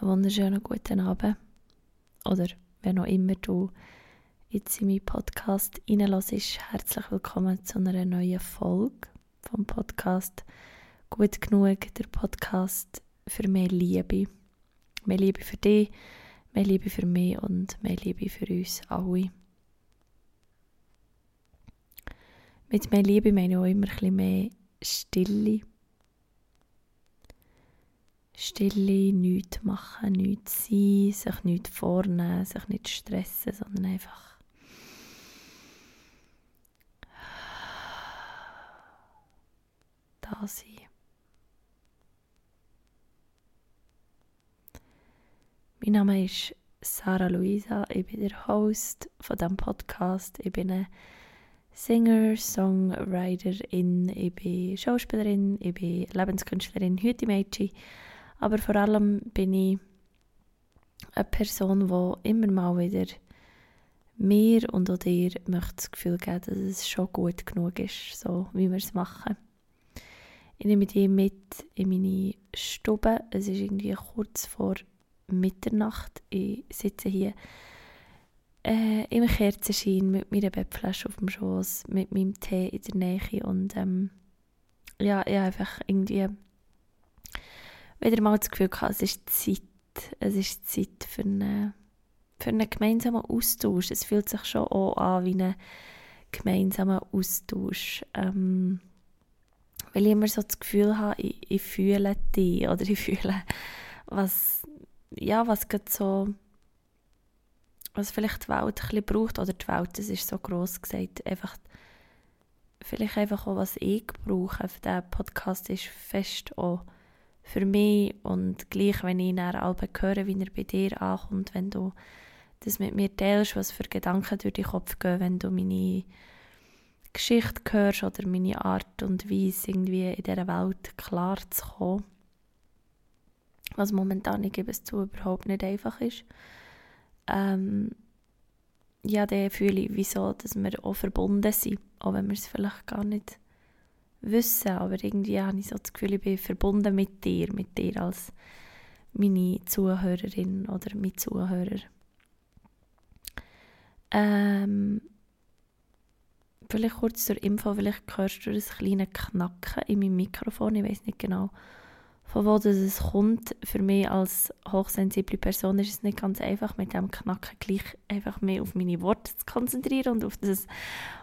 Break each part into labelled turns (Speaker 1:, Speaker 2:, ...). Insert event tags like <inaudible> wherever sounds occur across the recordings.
Speaker 1: einen wunderschönen guten Abend. Oder wer noch immer du jetzt in meinen Podcast reinlässt, herzlich willkommen zu einer neuen Folge vom Podcast Gut genug, der Podcast für mehr Liebe. Mehr Liebe für dich, mehr Liebe für mich und mehr Liebe für uns alle. Mit mehr Liebe meine ich auch immer ein bisschen mehr Stille Stille, nichts machen, nichts sein, sich nichts vornehmen, sich nicht stressen, sondern einfach da sein. Mein Name ist Sarah Luisa, ich bin der Host von diesem Podcast. Ich bin eine Singer, Songwriterin, ich bin Schauspielerin, ich bin Lebenskünstlerin, Hüte-Mädchen aber vor allem bin ich eine Person, die immer mal wieder mir und auch dir möchte das Gefühl geben, dass es schon gut genug ist, so wie wir es machen. Ich nehme dich mit in meine Stube. Es ist irgendwie kurz vor Mitternacht. Ich sitze hier äh, im Kerzenschein mit meiner Bettflasche auf dem Schoß, mit meinem Tee in der Nähe und ähm, ja, ich einfach irgendwie wieder mal das Gefühl gehabt, es ist Zeit. Es ist Zeit für einen, für einen gemeinsamen Austausch. Es fühlt sich schon auch an wie ein gemeinsamer Austausch. Ähm, weil ich immer so das Gefühl habe, ich, ich fühle dich <laughs> oder ich fühle, was, ja, was gerade so, was vielleicht die Welt ein bisschen braucht, oder die Welt, das ist so gross gesagt, einfach, vielleicht einfach auch, was ich brauche. Der Podcast ist fest auch für mich und gleich, wenn ich nach Alben höre, wie er bei dir ankommt, wenn du das mit mir teilst, was für Gedanken durch den Kopf gehen, wenn du meine Geschichte hörst oder meine Art und Weise, irgendwie in dieser Welt klar zu kommen. Was momentan, ich gebe es zu, überhaupt nicht einfach ist. Ähm, ja, dann fühle ich, wieso, dass wir auch verbunden sind, auch wenn wir es vielleicht gar nicht wissen, aber irgendwie habe ich so das Gefühl, ich bin verbunden mit dir, mit dir als meine Zuhörerin oder mein Zuhörer. Ähm, vielleicht kurz zur Info, vielleicht hörst du das kleine Knacken in meinem Mikrofon, ich weiß nicht genau, von wo es kommt. Für mich als hochsensible Person ist es nicht ganz einfach, mit dem Knacken gleich einfach mehr auf meine Worte zu konzentrieren und auf das,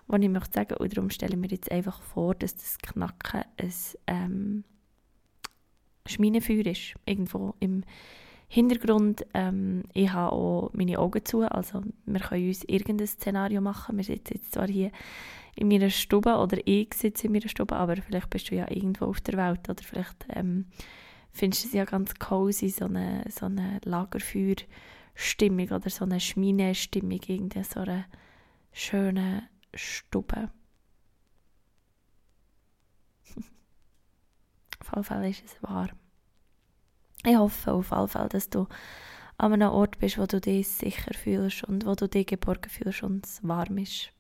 Speaker 1: was ich möchte sagen. Und darum stelle ich mir jetzt einfach vor, dass das Knacken ein ähm, Schminenfeuer ist, irgendwo im Hintergrund. Ähm, ich habe auch meine Augen zu, also wir können uns irgendein Szenario machen. Wir sitzen jetzt zwar hier in meiner Stube oder ich sitze in meiner Stube, aber vielleicht bist du ja irgendwo auf der Welt oder vielleicht ähm, findest du es ja ganz cozy, so eine, so eine Lagerfeuerstimmung oder so eine Schminestimmung, irgendwie so eine schöne Stube. <laughs> auf jeden Fall ist es warm. Ich hoffe auf jeden Fall, dass du an einem Ort bist, wo du dich sicher fühlst und wo du dich geborgen fühlst und es warm ist.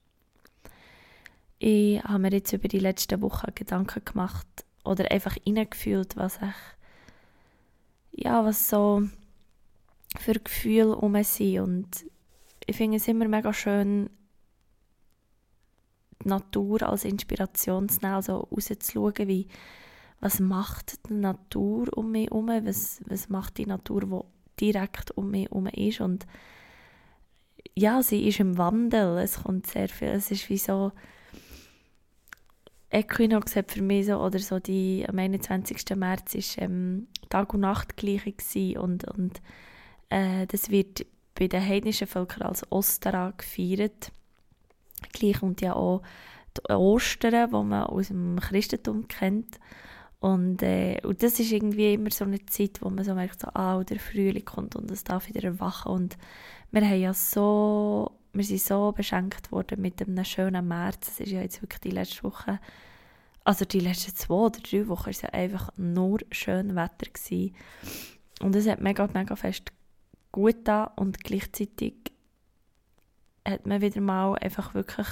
Speaker 1: Ich habe mir jetzt über die letzten Wochen Gedanken gemacht oder einfach hineingefühlt, was ich, ja, was so für Gefühle um sind. Und ich finde es immer mega schön, die Natur als Inspiration zu nehmen, also rauszuschauen, wie, was macht die Natur um mich herum, was, was macht die Natur, die direkt um mich herum ist. Und ja, sie ist im Wandel, es kommt sehr viel, es ist wie so Equinox hat für mich so, oder so die, am 21. März ist ähm, Tag- und Nachtgleiche und, und äh, das wird bei den heidnischen Völkern als Ostera gefeiert. Gleich und ja auch die Ostern, die man aus dem Christentum kennt. Und, äh, und das ist irgendwie immer so eine Zeit, wo man so merkt, so, ah, der Frühling kommt und es darf wieder erwachen. Und wir haben ja so wir sind so beschenkt worden mit einem schönen März. Es ist ja jetzt wirklich die letzte Woche, also die letzten zwei oder drei Wochen, ist ja einfach nur schön Wetter gewesen. Und es hat mega, mega fest gut da und gleichzeitig hat man wieder mal einfach wirklich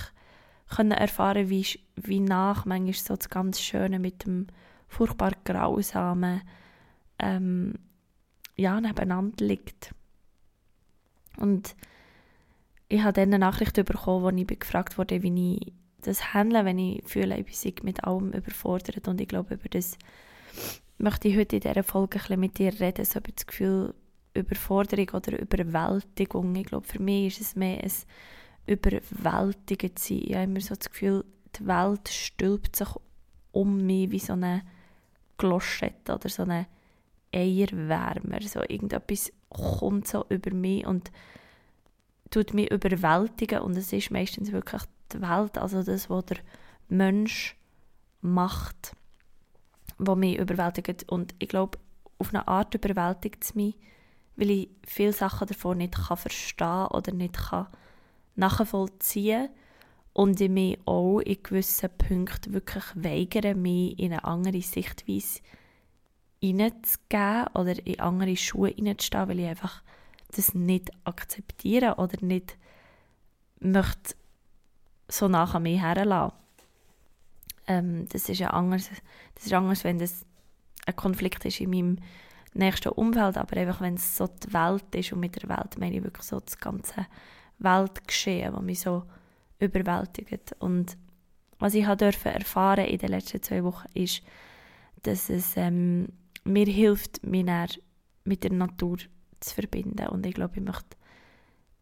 Speaker 1: können erfahren, wie, wie nach manchmal so das ganz Schöne mit dem furchtbar Grausamen ähm, ja, nebeneinander liegt. Und ich habe dann eine Nachricht bekommen, wo ich gefragt wurde, wie ich das handle, wenn ich fühle, ich bin mit allem überfordert. Und ich glaube, über das möchte ich heute in dieser Folge ein mit dir reden, so über das Gefühl Überforderung oder Überwältigung. Ich glaube, für mich ist es mehr ein Überwältigen sein. Ich habe immer so das Gefühl, die Welt stülpt sich um mich wie so eine Gloschette oder so eine Eierwärmer. So irgendetwas kommt so über mich und tut mich überwältigen und es ist meistens wirklich die Welt, also das, was der Mensch macht, was mich überwältigt. Und ich glaube, auf eine Art überwältigt es mich, weil ich viele Sachen davon nicht kann verstehen oder nicht kann nachvollziehen und ich mich auch in gewissen Punkten wirklich weigere, mich in eine andere Sichtweise hineinzugeben oder in andere Schuhe hineinzustehen, weil ich einfach das nicht akzeptiere oder nicht möchte so nach an mir herlassen. Ähm, das ist ja anders, das ist anders, wenn das ein Konflikt ist in meinem nächsten Umfeld, aber einfach wenn es so die Welt ist und mit der Welt meine ich wirklich so das ganze Weltgeschehen, das mich so überwältigt. Und was ich habe dürfen erfahren in den letzten zwei Wochen ist, dass es ähm, mir hilft, mich mit der Natur zu verbinden. Und ich glaube, ich möchte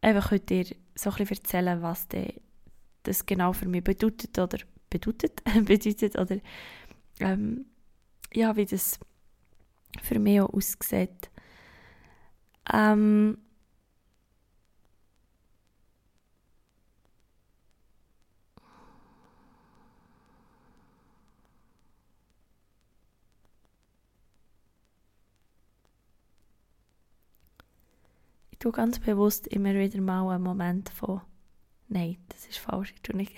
Speaker 1: einfach heute dir so ein bisschen erzählen, was das genau für mich bedeutet oder bedeutet, <laughs> bedeutet oder ähm, ja, wie das für mich auch aussieht. Ähm, tue ganz bewusst immer wieder mal einen Moment von Nein, das ist falsch. Ich tue nicht,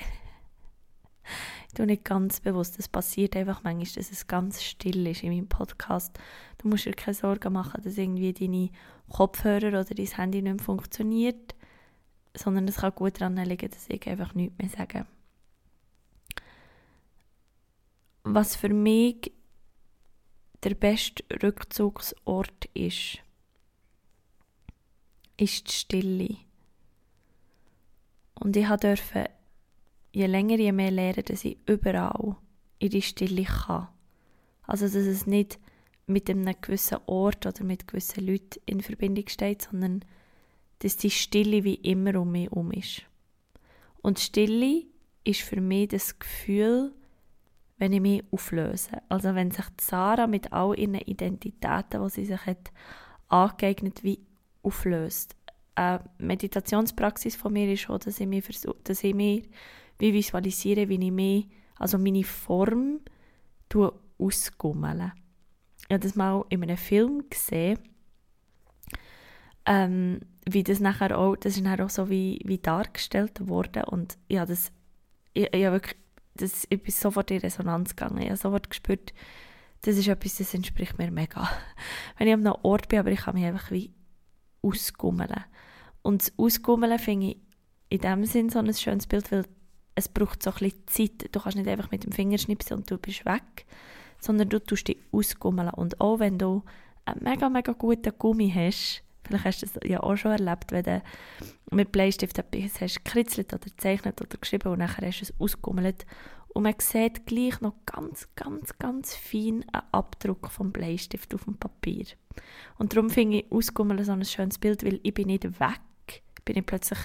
Speaker 1: <laughs> ich nicht ganz bewusst. Es passiert einfach manchmal, dass es ganz still ist in meinem Podcast. Du musst dir keine Sorgen machen, dass irgendwie deine Kopfhörer oder dein Handy nicht mehr funktioniert, sondern es kann gut daran liegen, dass ich einfach nichts mehr sage. Was für mich der beste Rückzugsort ist, ist die Stille. Und ich durfte je länger, je mehr lernen, dass ich überall in die Stille kann. Also, dass es nicht mit einem gewissen Ort oder mit gewissen Leuten in Verbindung steht, sondern dass die Stille wie immer um mich herum ist. Und Stille ist für mich das Gefühl, wenn ich mich auflöse. Also wenn sich Sarah mit all ihren Identitäten, die sie sich hat angeeignet, wie auflöst. Eine Meditationspraxis von mir ist auch, dass ich mir, versuch, dass ich mir wie visualisiere, wie ich mir, also meine Form ausgummele. Ich habe das mal in einem Film gesehen, ähm, wie das nachher auch, das ist nachher auch so wie, wie dargestellt wurde und ich das, ich, ich, habe wirklich, das, ich bin sofort in Resonanz gegangen, ich habe sofort gespürt, das ist etwas, das entspricht mir mega. <laughs> Wenn ich an einem Ort bin, aber ich kann mich einfach wie ausgummeln. Und das Ausgummeln finde ich in dem Sinn so ein schönes Bild, weil es braucht so ein bisschen Zeit. Du kannst nicht einfach mit dem Finger schnipsen und du bist weg, sondern du tust dich ausgummeln. Und auch wenn du einen mega, mega guten Gummi hast, vielleicht hast du das ja auch schon erlebt, wenn du mit Bleistift etwas hast gekritzelt oder gezeichnet oder geschrieben und nachher hast du es ausgummelt und man sieht gleich noch ganz, ganz, ganz fein einen Abdruck vom Bleistift auf dem Papier. Und darum finde ich Ausgummeln so ein schönes Bild, weil ich bin nicht weg, bin nicht plötzlich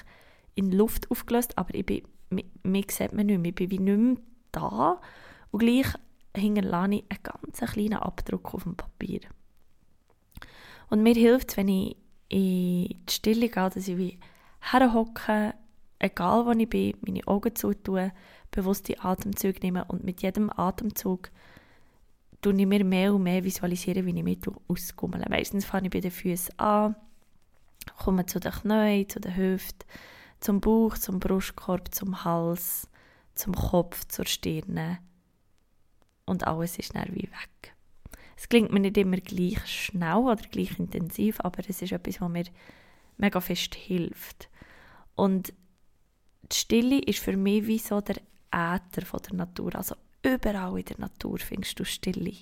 Speaker 1: in Luft aufgelöst, aber ich bin, mich, mich sieht man nicht mehr, ich bin wie nicht mehr da und gleich hinterlasse ich einen ganz kleinen Abdruck auf dem Papier. Und mir hilft wenn ich in die Stille gehe, dass ich wie herhocke, egal wo ich bin, meine Augen zutue, bewusste Atemzüge nehmen und mit jedem Atemzug tue ich mir mehr und mehr visualisieren, wie ich mich ausgummele. Meistens fange ich bei den Füßen an, komme zu den Knien, zu den Hüften, zum Bauch, zum Brustkorb, zum Hals, zum Kopf, zur Stirne und alles ist dann wie weg. Es klingt mir nicht immer gleich schnell oder gleich intensiv, aber es ist etwas, was mir mega fest hilft. Und die Stille ist für mich wie so der Äther von der Natur. Also überall in der Natur findest du Stille.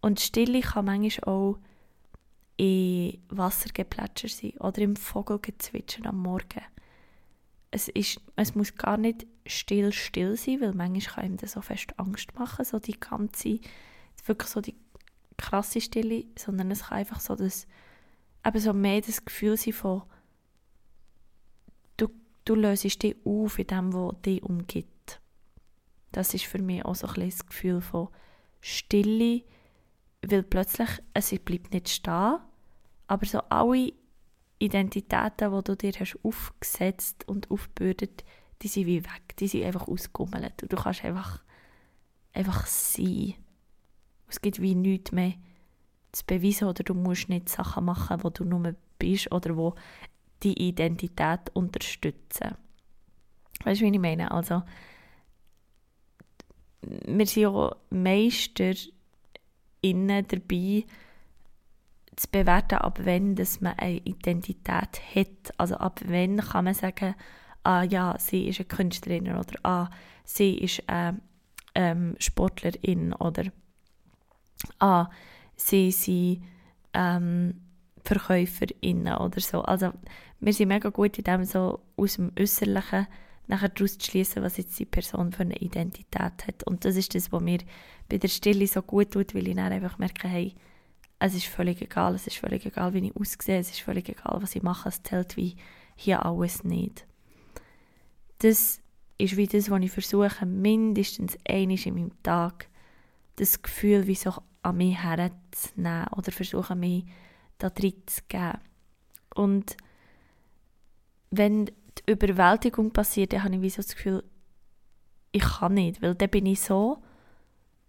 Speaker 1: Und Stille kann manchmal auch in Wassergeplätscher sein oder im Vogelgezwitscher am Morgen. Es, ist, es muss gar nicht still, still sein, weil manchmal kann ihm das so fest Angst machen, so die ganze, wirklich so die krasse Stille, sondern es kann einfach so das, eben so mehr das Gefühl sein von, du, löst dich auf in dem, was dich umgibt. Das ist für mich auch so ein das Gefühl von Stille, weil plötzlich, es bleibt nicht stehen, aber so alle Identitäten, die du dir hast aufgesetzt und aufgebürdet, die sind wie weg, die sind einfach ausgegummelt und du kannst einfach, einfach sein. Es gibt wie nichts mehr zu beweisen oder du musst nicht Sachen machen, wo du nur bist oder wo die Identität unterstützen. Weißt du, wie ich meine? Also, wir sind ja Meister innen dabei, zu bewerten, ab wann dass man eine Identität hat. Also ab wann kann man sagen, ah ja, sie ist eine Künstlerin oder ah, sie ist eine ähm, Sportlerin oder ah, sie sind ähm, VerkäuferInnen oder so. Also wir sind mega gut in dem so aus dem Äußerlichen nachher daraus zu schließen, was jetzt die Person für eine Identität hat. Und das ist das, was mir bei der Stille so gut tut, weil ich dann einfach merke, hey, es ist völlig egal, es ist völlig egal, wie ich aussehe, es ist völlig egal, was ich mache, es zählt wie hier alles nicht. Das ist wie das, was ich versuche, mindestens einmal in meinem Tag das Gefühl wie so an mich herzunehmen oder versuche, mich da drin zu geben. Und wenn die Überwältigung passiert, dann habe ich wie so das Gefühl, ich kann nicht, weil dann bin ich so,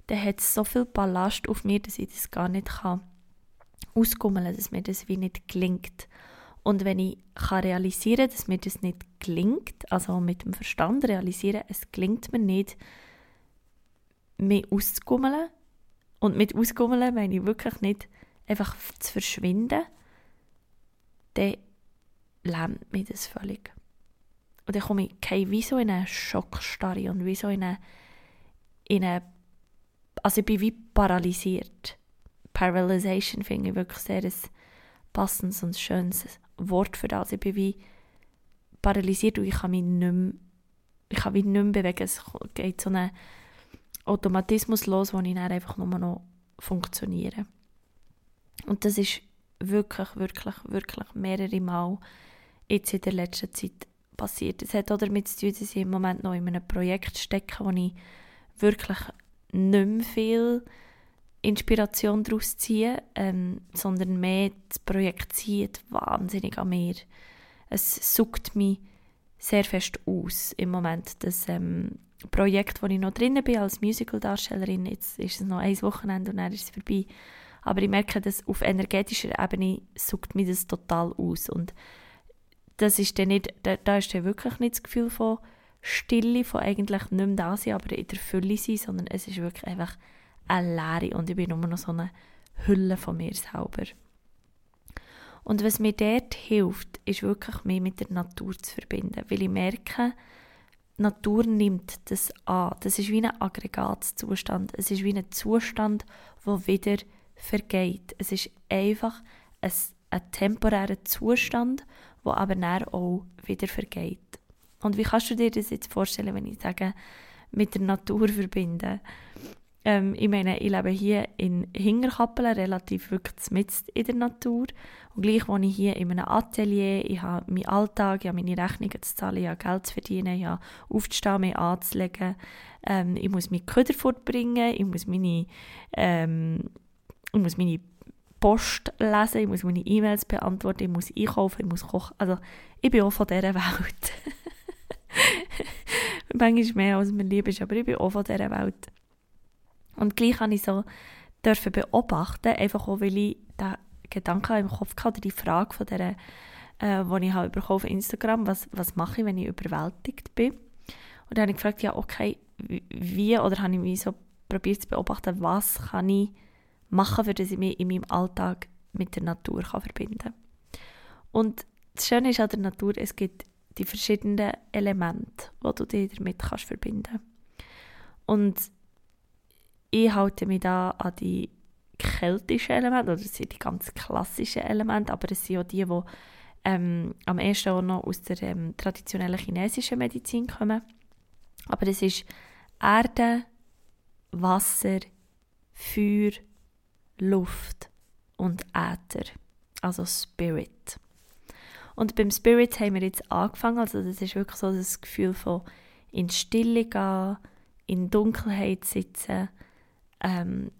Speaker 1: dann hat so viel Ballast auf mir, dass ich das gar nicht kann ausgummeln, dass mir das wie nicht gelingt. Und wenn ich kann realisieren dass mir das nicht gelingt, also mit dem Verstand realisieren, es gelingt mir nicht, mich auszugummeln, und mit ausgummeln meine ich wirklich nicht einfach zu verschwinden, dann lähmt mich das völlig. Und dann komme ich wie so in eine Schockstarre und wie so in eine, in eine also ich bin wie paralysiert. Paralyzation finde ich wirklich sehr ein passendes und schönes Wort für das. Ich bin wie paralysiert und ich kann mich nicht mehr, ich kann mich nicht mehr bewegen. Es geht so ein Automatismus los, wo ich dann einfach nur noch funktioniere. Und das ist wirklich, wirklich, wirklich mehrere Mal jetzt in der letzten Zeit passiert. Es hat auch damit zu tun, dass ich im Moment noch in einem Projekt stecke, wo ich wirklich nicht mehr viel Inspiration daraus ziehe, ähm, sondern mehr das Projekt zieht wahnsinnig an mir. Es sucht mich sehr fest aus im Moment. Das ähm, Projekt, wo ich noch drin bin als Musical-Darstellerin, jetzt ist es noch ein Wochenende und dann ist es vorbei. Aber ich merke, dass auf energetischer Ebene sucht mich das total aus. Und das ist dann nicht, da, da ist dann wirklich nicht das Gefühl von Stille, von eigentlich nicht mehr da sein, aber in der Fülle sein, sondern es ist wirklich einfach eine Leere und ich bin nur noch so eine Hülle von mir selber. Und was mir dort hilft, ist wirklich mich mit der Natur zu verbinden, weil ich merke, die Natur nimmt das an. Das ist wie ein Aggregatzustand. Es ist wie ein Zustand, der wieder vergeht. Es ist einfach ein, ein temporärer Zustand, der aber dann auch wieder vergeht. Und wie kannst du dir das jetzt vorstellen, wenn ich sage, mit der Natur verbinden? Ähm, ich meine, ich lebe hier in Hingerkappelen, relativ wirklich mitten in der Natur. Und gleich wohne ich hier in einem Atelier, ich habe meinen Alltag, ich habe meine Rechnungen zu zahlen, ich habe Geld zu verdienen, ich habe aufzustehen, mich anzulegen. Ähm, ich muss meine Köder fortbringen, ich muss meine, ähm, ich muss meine Post lesen, ich muss meine E-Mails beantworten, ich muss einkaufen, ich muss kochen. Also ich bin auch von dieser Welt. <laughs> Manchmal mehr, als mir lieb ist, aber ich bin auch von dieser Welt. Und gleich habe ich so dürfen beobachten, einfach auch, weil ich den Gedanken im Kopf hatte, die Frage von der, äh, die ich habe auf Instagram, was, was mache ich, wenn ich überwältigt bin. Und dann habe ich gefragt, ja, okay, wie, oder habe ich mich so probiert zu beobachten, was kann ich machen, für dass ich mich in meinem Alltag mit der Natur kann verbinden kann. Und das Schöne ist an der Natur, es gibt die verschiedenen Elemente, die du dir damit kannst verbinden. Und ich halte mich da an die keltischen Elemente, oder es sind die ganz klassischen Elemente, aber es sind auch die, die ähm, am ersten auch noch aus der ähm, traditionellen chinesischen Medizin kommen. Aber es ist Erde, Wasser, Feuer, Luft und Äther, also Spirit. Und beim Spirit haben wir jetzt angefangen, also das ist wirklich so das Gefühl von in Stille gehen, in Dunkelheit sitzen, ähm,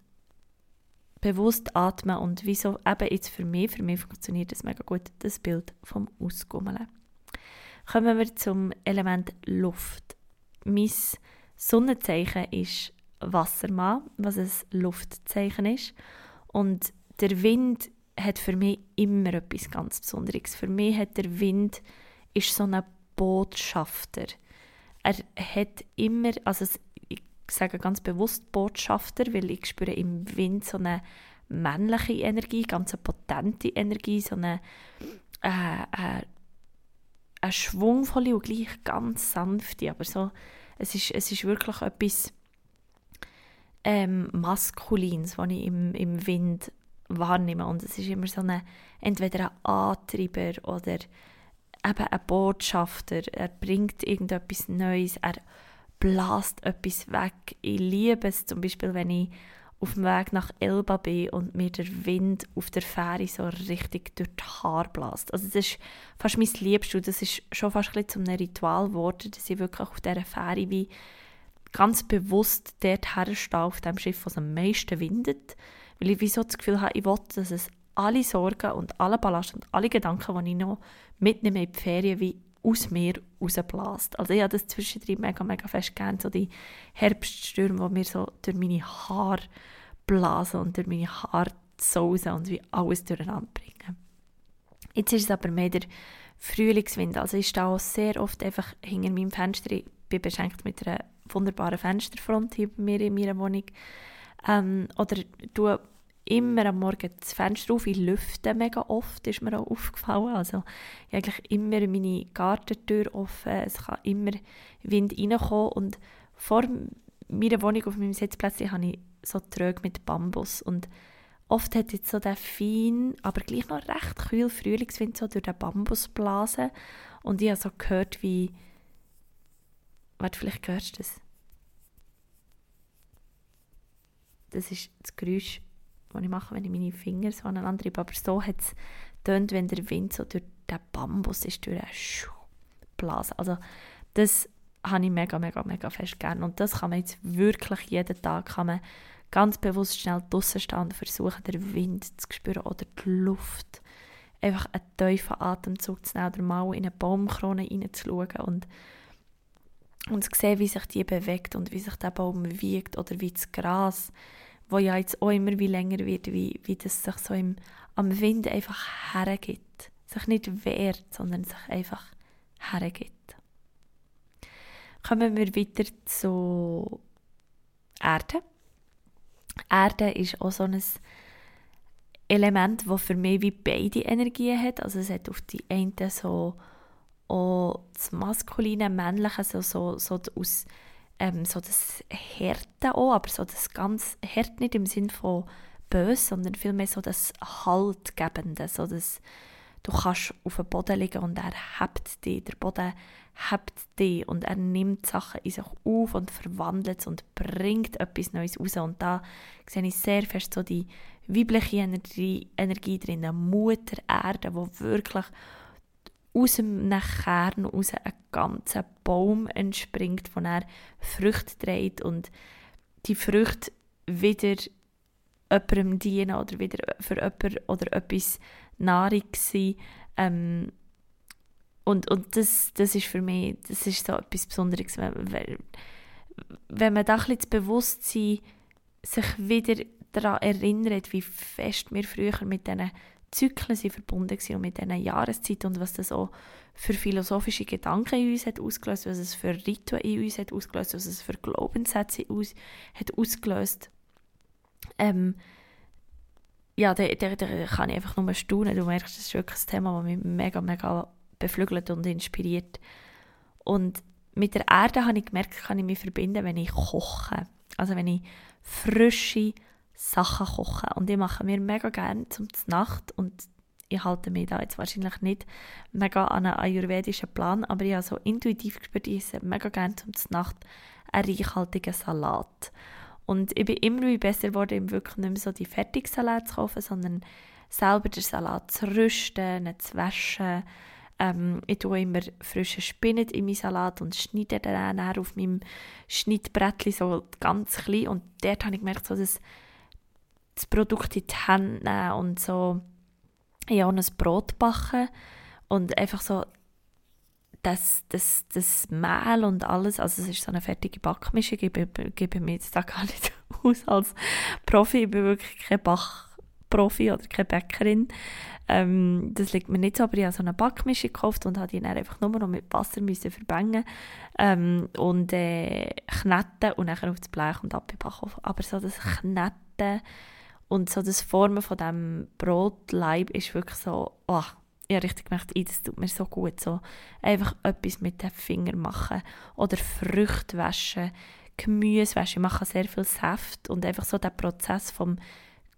Speaker 1: bewusst atmen und wieso eben jetzt für mich, für mich funktioniert das mega gut, das Bild vom Ausgummeln. Kommen wir zum Element Luft. Mein Sonnenzeichen ist Wassermann, was ein Luftzeichen ist. Und der Wind hat für mich immer etwas ganz Besonderes. Für mich hat der Wind ist so ein Botschafter. Er hat immer, also ich sage ganz bewusst Botschafter, weil ich spüre im Wind so eine männliche Energie, ganz eine potente Energie, so eine, äh, äh, eine schwungvolle und gleich ganz sanfte, aber so, es ist, es ist wirklich etwas ähm, Maskulins, was ich im, im Wind wahrnehme. Und es ist immer so eine, entweder ein Antreiber oder eben ein Botschafter. Er bringt irgendetwas Neues, er blast etwas weg. Ich liebe es zum Beispiel, wenn ich auf dem Weg nach Elba bin und mir der Wind auf der Fähre so richtig durch die Haare bläst. Also das ist fast mein Liebste das ist schon fast ein zu einem Ritual geworden, dass ich wirklich auf dieser Fähre wie ganz bewusst dort herstehe, auf dem Schiff, was am meisten windet, weil ich wie so das Gefühl habe, ich will, dass es alle Sorgen und alle Ballast und alle Gedanken, die ich noch mitnehme in die Ferien, wie aus mir rausbläst. Also ich habe das zwischendrin mega, mega fest gern, so die Herbststürme, die mir so durch meine Haare blasen und durch meine Haare sausen und wie alles durcheinander bringen. Jetzt ist es aber mehr der Frühlingswind. Also ich stehe auch sehr oft einfach hinter meinem Fenster. Ich bin beschenkt mit einer wunderbaren Fensterfront bei mir in meiner Wohnung. Ähm, oder tue immer am Morgen das Fenster auf. Ich lüfte mega oft, ist mir auch aufgefallen. Also ich habe eigentlich immer meine Gartentür offen. Es kann immer Wind reinkommen. Und vor meiner Wohnung auf meinem Sitzplätzchen habe ich so Tröge mit Bambus. Und oft hat jetzt so der fein, aber gleich noch recht kühl Frühlingswind so durch den Bambus blasen. Und ich habe so gehört, wie... Warte, vielleicht hörst du das. Das ist das Geräusch was ich mache, wenn ich meine Finger so aneinander reibe. Aber so hat es tönt, wenn der Wind so durch den Bambus ist, durch einen Blase. Also das habe ich mega, mega, mega fest gern. Und das kann man jetzt wirklich jeden Tag kann man ganz bewusst schnell draußen stehen und versuchen, den Wind zu spüren oder die Luft. Einfach einen tiefen Atemzug zu nehmen oder mal in eine Baumkrone reinzuschauen und, und zu sehen, wie sich die bewegt und wie sich der Baum wiegt oder wie das Gras wo ja jetzt auch immer wie länger wird, wie, wie das sich so im, am Wind einfach hergibt. Sich nicht wehrt, sondern sich einfach hergibt. Kommen wir wieder zu Erde. Erde ist auch so ein Element, das für mich wie beide Energien hat. Also es hat auf die einen so auch das maskuline, männliche, so, so, so aus ähm, so das Härte auch, aber so das ganz Hart nicht im Sinn von böse, sondern vielmehr so das Haltgebende, so das du kannst auf dem Boden liegen und er hebt dich, der Boden hebt dich und er nimmt Sachen in sich auf und verwandelt es und bringt etwas Neues raus und da sehe ich sehr fest so die weibliche Energie, Energie drin, Mutter Erde, wo wirklich aus dem Kern raus ein ganzer Baum entspringt, von er Früchte trägt und die Früchte wieder jemandem dienen oder wieder für jemanden oder etwas Nahrung sein. Ähm, und, und das, das ist für mich das ist so etwas Besonderes, wenn, wenn man da ein bisschen das Bewusstsein sich wieder daran erinnert, wie fest wir früher mit diesen Zyklen sind verbunden und mit diesen Jahreszeiten und was das auch für philosophische Gedanken in uns hat ausgelöst, was es für Rituale in uns hat ausgelöst, was es für Glaubenssätze in uns hat ausgelöst. Ähm, ja, da, da, da kann ich einfach nur staunen. Du merkst, das ist wirklich ein Thema, das mich mega, mega beflügelt und inspiriert. Und mit der Erde habe ich gemerkt, kann ich mich verbinden, wenn ich koche. Also wenn ich frische, Sachen kochen. Und ich mache mir mega gerne zum Nacht und ich halte mich da jetzt wahrscheinlich nicht mega an einen ayurvedischen Plan, aber ich habe so intuitiv gespürt, ich esse mega gerne zum Nacht einen reichhaltigen Salat. Und ich bin immer besser geworden, wirklich nicht mehr so die Fertigsalat zu kaufen, sondern selber den Salat zu rüsten, zu waschen. Ähm, ich tue immer frischen Spinat in meinen Salat und schneide den dann auf meinem Schnittbrettchen so ganz klein. Und dort habe ich gemerkt, so, dass das Produkt in die Hände nehmen und so habe ein Brot backen und einfach so das, das, das Mehl und alles, also es ist so eine fertige Backmischung, ich gebe mir jetzt da gar nicht <laughs> aus als Profi, ich bin wirklich kein Bachprofi oder keine Bäckerin, ähm, das liegt mir nicht so, aber ich habe so eine Backmischung gekauft und habe die dann einfach nur noch mit Wasser müssen verbangen ähm, und äh, kneten und dann auf das Blech und abbacken. Aber so das Kneten und so das Formen von diesem Brotleib ist wirklich so, oh, ich habe richtig gemerkt, das tut mir so gut. So einfach etwas mit den Fingern machen oder Früchte waschen, Gemüse waschen. Ich mache sehr viel Saft und einfach so der Prozess vom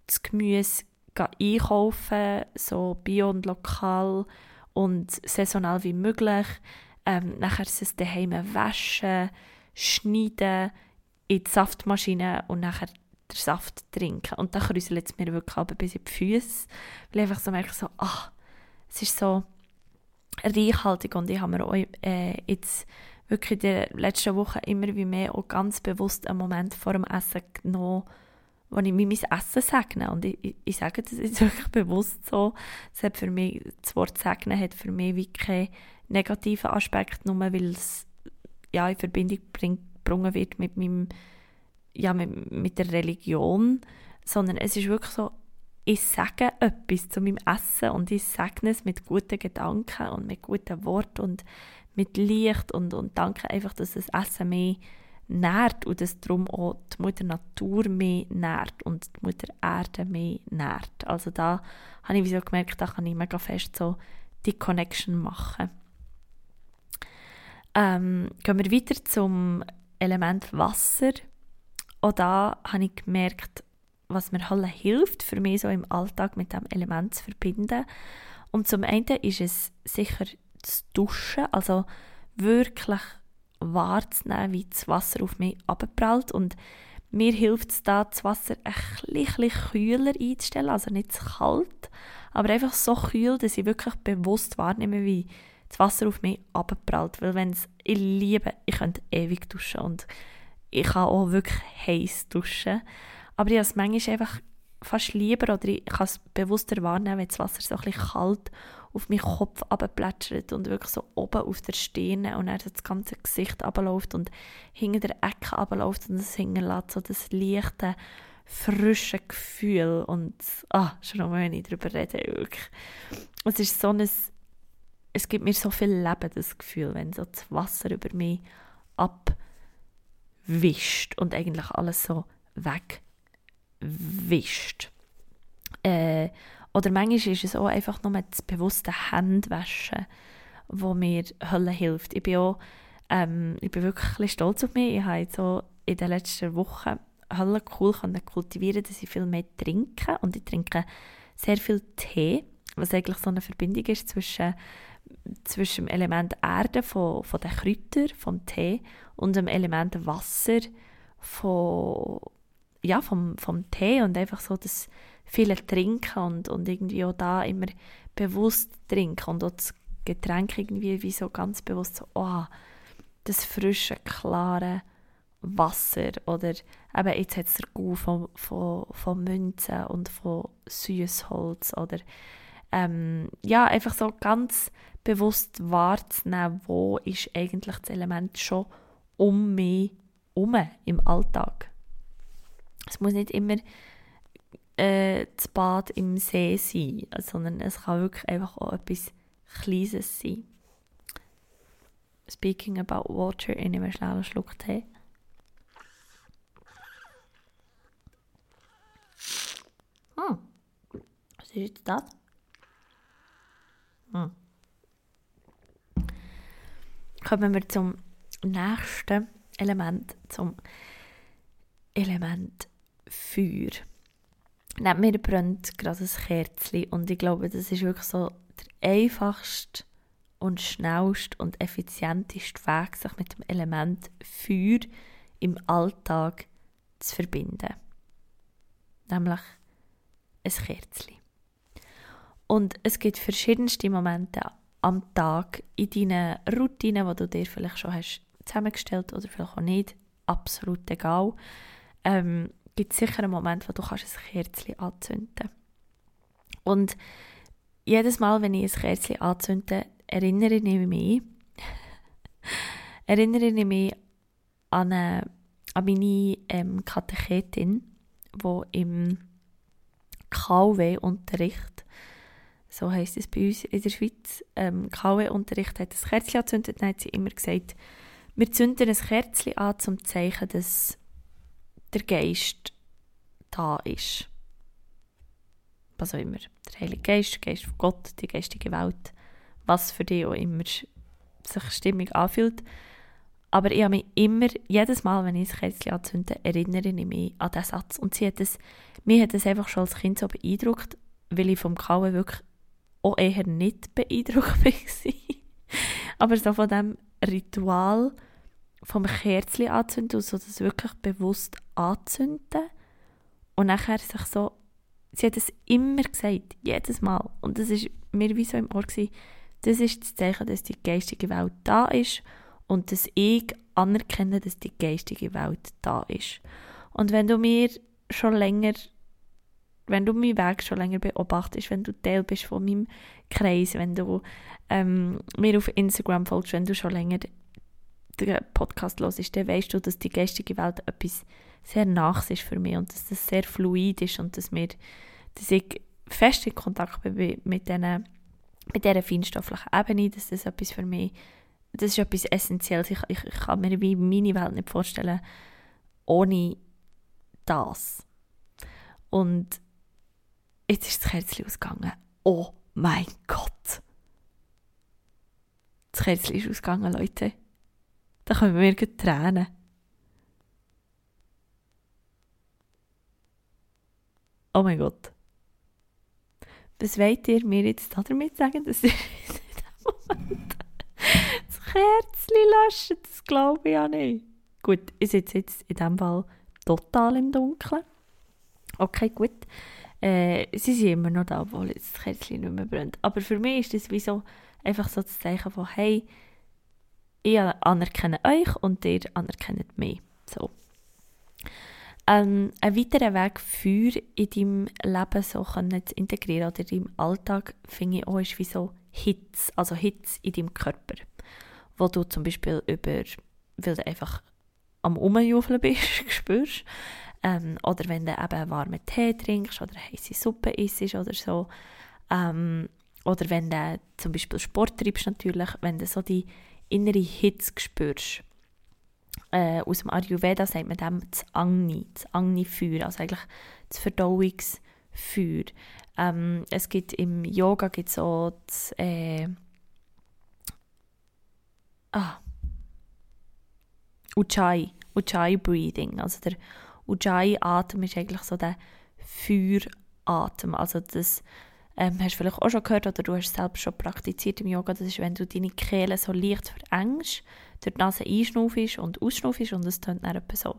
Speaker 1: das Gemüse einkaufen, so bio und lokal und saisonal wie möglich. Ähm, nachher es daheim waschen, schneiden, in die Saftmaschine und nachher den Saft trinken. Und dann kräuselt es mir wirklich aber bis in die Füße, weil ich einfach so merke, so, ah, es ist so reichhaltig und ich habe mir auch äh, jetzt wirklich in der letzten Woche immer wie mehr auch ganz bewusst einen Moment vor dem Essen genommen, wo ich mir mein Essen segne. Und ich, ich, ich sage das jetzt <laughs> wirklich bewusst so. Es hat für mich, das Wort segnen hat für mich wie keinen negativen Aspekt, nur weil es ja, in Verbindung gebracht wird mit meinem ja, mit, mit der Religion, sondern es ist wirklich so, ich sage etwas zu meinem Essen und ich sage es mit guten Gedanken und mit guten Worten und mit Licht und, und danke einfach, dass das Essen mich nährt und dass darum auch die Mutter Natur mehr nährt und die Mutter Erde mehr nährt. Also da habe ich so gemerkt, da kann ich mega fest so die Connection machen. Ähm, gehen wir weiter zum Element Wasser. Auch da habe ich gemerkt, was mir halt hilft, für mich so im Alltag mit dem Element zu verbinden. Und zum einen ist es sicher das Duschen, also wirklich wahrzunehmen, wie das Wasser auf mich abprallt. Und mir hilft es da, das Wasser ein bisschen kühler einzustellen, also nicht zu kalt, aber einfach so kühl, dass ich wirklich bewusst wahrnehme, wie das Wasser auf mich abprallt, weil wenn es, ich liebe, ich könnte ewig duschen. Und ich kann auch wirklich heiß duschen. Aber ich habe es einfach fast lieber oder ich kann es bewusster wahrnehmen, wenn das Wasser so ein kalt auf meinen Kopf abplätschert und wirklich so oben auf der Stirne und dann das ganze Gesicht abläuft und hinter der Ecke abläuft und es hinterlässt so das leichte, frische Gefühl und ah, schon mal, wenn ich darüber rede, wirklich. Es ist so ein, es gibt mir so viel Leben, das Gefühl, wenn so das Wasser über mich ab wischt und eigentlich alles so wegwischt. Äh, oder manchmal ist es auch einfach nur das bewusste Handwaschen, wo mir Hölle hilft. Ich bin auch ähm, ich bin wirklich stolz auf mich. Ich habe jetzt so in den letzten Wochen Hölle cool kultivieren, dass ich viel mehr trinke und ich trinke sehr viel Tee, was eigentlich so eine Verbindung ist zwischen zwischen dem Element Erde von, von den Kräutern, vom Tee und dem Element Wasser von, ja, vom, vom Tee und einfach so das viele Trinken und, und irgendwie auch da immer bewusst trinken und auch das Getränk irgendwie wie so ganz bewusst so, oh, das frische, klare Wasser oder eben jetzt hat es der Gau von, von, von Münzen und von Süßholz oder ähm, ja, einfach so ganz bewusst wahrzunehmen, wo ist eigentlich das Element schon um mich herum im Alltag. Es muss nicht immer äh, das Bad im See sein, sondern es kann wirklich einfach auch etwas Kleines sein. Speaking about water, ich nehme schnell einen Schluck Tee. Hm. Was ist jetzt das? Hm kommen wir zum nächsten Element, zum Element Feuer. neben mir brennt gerade ein Kerzchen und ich glaube, das ist wirklich so der einfachste und schnellste und effizienteste Weg, sich mit dem Element Feuer im Alltag zu verbinden. Nämlich ein Kerzchen. Und es gibt verschiedenste Momente am Tag in deinen Routinen, die du dir vielleicht schon hast zusammengestellt oder vielleicht auch nicht, absolut egal. Ähm, gibt es sicher einen Moment, wo du kannst ein Kerzchen anzünden Und jedes Mal, wenn ich ein Kerzchen anzünde, erinnere ich mich, <laughs> erinnere ich mich an, eine, an meine ähm, Katechetin, die im KW-Unterricht, so heisst es bei uns in der Schweiz, ähm, KW-Unterricht hat ein Kerzchen angezündet, dann hat sie immer gesagt, wir zünden ein Kerzchen an, zum Zeichen, dass der Geist da ist. Was auch immer. Der Heilige Geist, der Geist von Gott, die geistige Welt. Was für dich auch immer sich stimmig anfühlt. Aber ich habe mich immer, jedes Mal, wenn ich ein Kerzchen anzünde, erinnere ich mich an diesen Satz. Und sie hat das, mich hat das einfach schon als Kind so beeindruckt, weil ich vom Kauen wirklich auch eher nicht beeindruckt <laughs> war. Aber so von dem Ritual vom Kerzchen anzünden, so das wirklich bewusst anzünden und nachher sich so, sie hat es immer gesagt, jedes Mal und das ist mir wie so im Ohr gewesen, das ist das Zeichen, dass die geistige Welt da ist und dass ich anerkenne, dass die geistige Welt da ist. Und wenn du mir schon länger, wenn du meinen Weg schon länger beobachtest, wenn du Teil bist von meinem Kreis, wenn du ähm, mir auf Instagram folgst, wenn du schon länger den Podcast hörst, dann weißt du, dass die geistige Welt etwas sehr nachts ist für mich und dass das sehr fluid ist und dass, wir, dass ich fest in Kontakt bin mit, diesen, mit dieser feinstofflichen Ebene, dass das etwas für mich, das ist etwas Essentielles. Ich, ich, ich kann mir wie meine Welt nicht vorstellen ohne das. Und jetzt ist das Kerzchen ausgegangen. Oh mein Gott! Das Kerzchen ist ausgegangen, Leute. Da kommen mir Tränen. Oh mein Gott. Was wollt ihr mir jetzt damit sagen, dass ihr <laughs> das Kerzchen löscht? Das glaube ich ja nicht. Gut, ich sitze jetzt in diesem Fall total im Dunkeln. Okay, gut. Äh, sie sind immer noch da, obwohl das Kerzchen nicht mehr brennt. Aber für mich ist das wie so einfach so das Zeichen von, hey, ich anerkenne euch und ihr anerkennt mich. So. Ähm, ein weiterer Weg für in deinem Leben so können zu integrieren oder in deinem Alltag, finde ich auch, ist wie so Hitze, also Hitze in deinem Körper. Wo du zum Beispiel über, weil du einfach am Umjuffeln bist, <laughs> spürst. Ähm, oder wenn du eben warmen Tee trinkst oder heiße Suppe isst oder so. Ähm, oder wenn du zum Beispiel Sport treibst natürlich, wenn du so die innere Hitze spürst. Äh, aus dem Ayurveda sagt man dem das Agni, das Agni-Feuer, also eigentlich das Verdauungsfeuer. Ähm, es gibt im Yoga gibt so das, äh, ah, Ujjayi, Ujjayi Breathing, also der Ujjayi Atem ist eigentlich so der Feueratem, also das ähm, hast du vielleicht auch schon gehört oder du hast es selbst schon praktiziert im Yoga, das ist, wenn du deine Kehle so leicht verengst, durch die Nase einschnaufst und ausschnaufst und es tönt dann etwa so.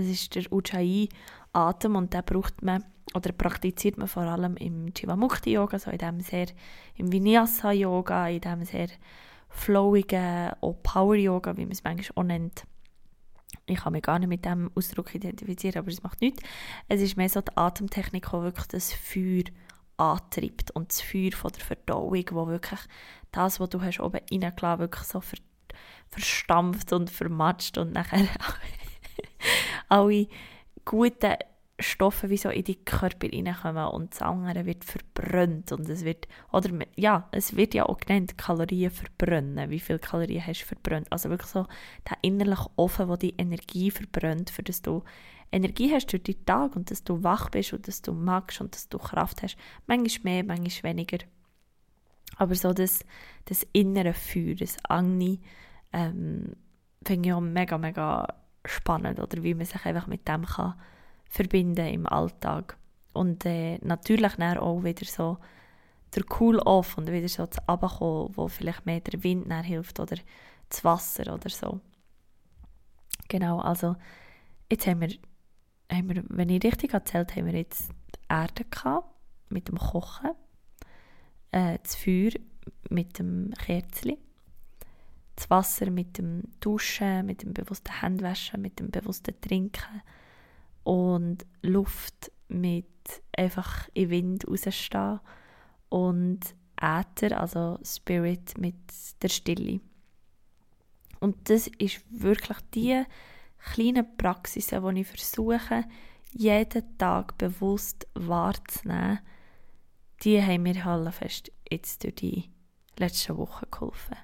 Speaker 1: Das ist der Ujjayi-Atem und den braucht man oder praktiziert man vor allem im Jivamukti-Yoga, also in dem sehr, im Vinyasa-Yoga, in dem sehr flowigen, Power-Yoga, wie man es manchmal auch nennt. Ich kann mich gar nicht mit dem Ausdruck identifizieren, aber es macht nichts. Es ist mehr so die Atemtechnik, die wirklich das Feuer antreibt und das Feuer von der Verdauung, wo wirklich das, was du hast oben reingelassen wirklich so ver verstampft und vermatscht und nachher <laughs> <laughs> alle guten Stoffe wie so in die Körper reinkommen und das andere wird verbrannt und es wird, oder ja, es wird ja auch genannt, Kalorien verbrennen, wie viele Kalorien hast du verbrannt, also wirklich so der innerliche Ofen, wo die Energie verbrennt, für das du Energie hast durch den Tag und dass du wach bist und dass du magst und dass du Kraft hast, manchmal mehr, manchmal weniger, aber so das, das innere Feuer, das Agni, ähm, finde ich auch mega, mega spannend, oder wie man sich einfach mit dem kann verbinden im Alltag. Und äh, natürlich dann auch wieder so der Cool-Off und wieder so das Abkommen, wo vielleicht mehr der Wind hilft oder das Wasser oder so. Genau, also jetzt haben wir, haben wir wenn ich richtig erzählt haben wir jetzt die Erde gehabt, mit dem Kochen, äh, das Feuer mit dem Kerzchen, das Wasser mit dem Duschen, mit dem bewussten Handwaschen, mit dem bewussten Trinken, und Luft mit einfach in Wind rausstehen und Äther, also Spirit mit der Stille. Und das ist wirklich die kleine Praxis, die ich versuche, jeden Tag bewusst wahrzunehmen, die haben mir fest jetzt durch die letzten Wochen geholfen.